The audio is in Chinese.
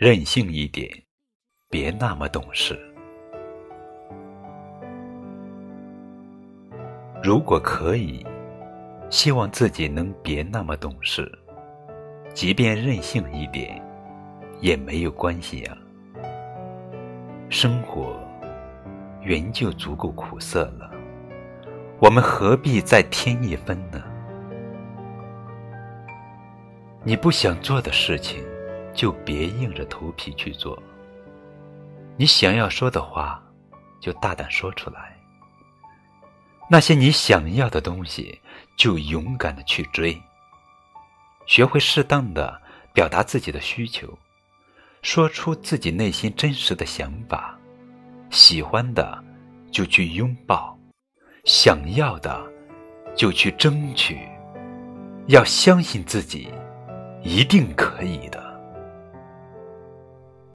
任性一点，别那么懂事。如果可以，希望自己能别那么懂事，即便任性一点，也没有关系呀。生活原就足够苦涩了，我们何必再添一分呢？你不想做的事情，就别硬着头皮去做；你想要说的话，就大胆说出来。那些你想要的东西，就勇敢的去追。学会适当的表达自己的需求，说出自己内心真实的想法。喜欢的就去拥抱，想要的就去争取。要相信自己。一定可以的。